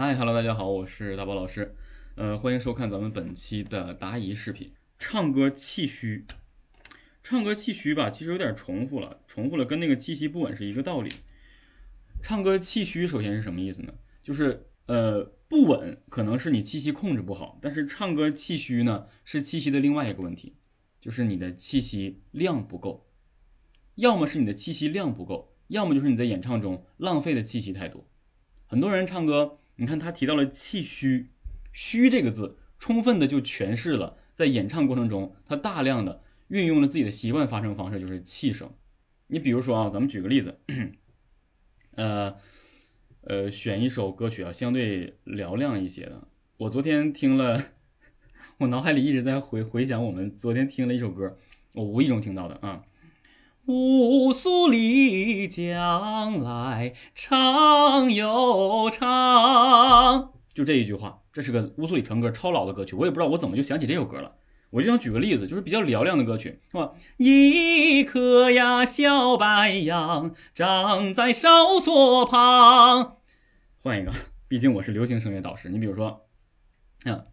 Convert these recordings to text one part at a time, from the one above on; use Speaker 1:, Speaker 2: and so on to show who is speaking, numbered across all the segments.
Speaker 1: 嗨，Hello，大家好，我是大宝老师，呃，欢迎收看咱们本期的答疑视频。唱歌气虚，唱歌气虚吧，其实有点重复了，重复了，跟那个气息不稳是一个道理。唱歌气虚，首先是什么意思呢？就是呃不稳，可能是你气息控制不好，但是唱歌气虚呢，是气息的另外一个问题，就是你的气息量不够，要么是你的气息量不够，要么就是你在演唱中浪费的气息太多。很多人唱歌，你看他提到了气虚，虚这个字，充分的就诠释了在演唱过程中，他大量的运用了自己的习惯发声方式，就是气声。你比如说啊，咱们举个例子。呃，呃，选一首歌曲啊，相对嘹亮一些的。我昨天听了，我脑海里一直在回回想我们昨天听了一首歌，我无意中听到的啊。乌苏里江来唱又唱，就这一句话，这是个乌苏里船歌，超老的歌曲，我也不知道我怎么就想起这首歌了。我就想举个例子，就是比较嘹亮的歌曲，是吧？一颗呀小白杨长在哨所旁。换一个，毕竟我是流行声乐导师。你比如说，啊，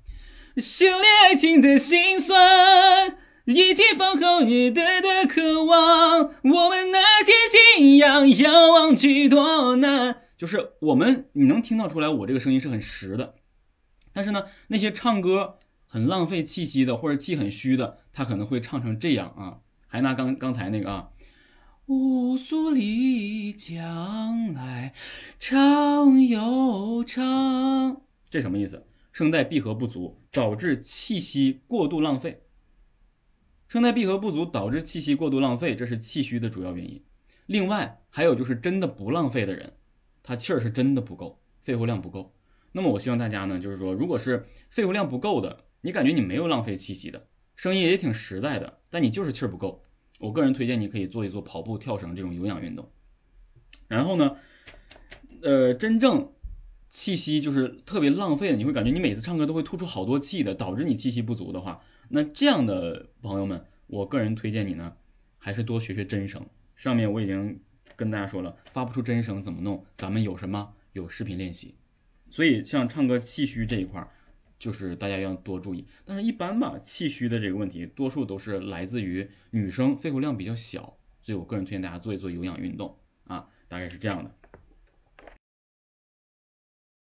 Speaker 1: 修炼爱情的心酸，以及丰厚夜的的渴望，我们那些信仰遥望几多难。就是我们，你能听到出来，我这个声音是很实的，但是呢，那些唱歌。很浪费气息的，或者气很虚的，他可能会唱成这样啊。还拿刚刚才那个啊，乌苏里江来唱又唱，这什么意思？声带闭合不足，导致气息过度浪费。声带闭合不足导致气息过度浪费，这是气虚的主要原因。另外还有就是真的不浪费的人，他气儿是真的不够，肺活量不够。那么我希望大家呢，就是说，如果是肺活量不够的。你感觉你没有浪费气息的声音也挺实在的，但你就是气儿不够。我个人推荐你可以做一做跑步、跳绳这种有氧运动。然后呢，呃，真正气息就是特别浪费的，你会感觉你每次唱歌都会吐出好多气的，导致你气息不足的话，那这样的朋友们，我个人推荐你呢，还是多学学真声。上面我已经跟大家说了，发不出真声怎么弄？咱们有什么？有视频练习。所以像唱歌气虚这一块。就是大家要多注意，但是一般吧，气虚的这个问题，多数都是来自于女生肺活量比较小，所以我个人推荐大家做一做有氧运动啊，大概是这样的。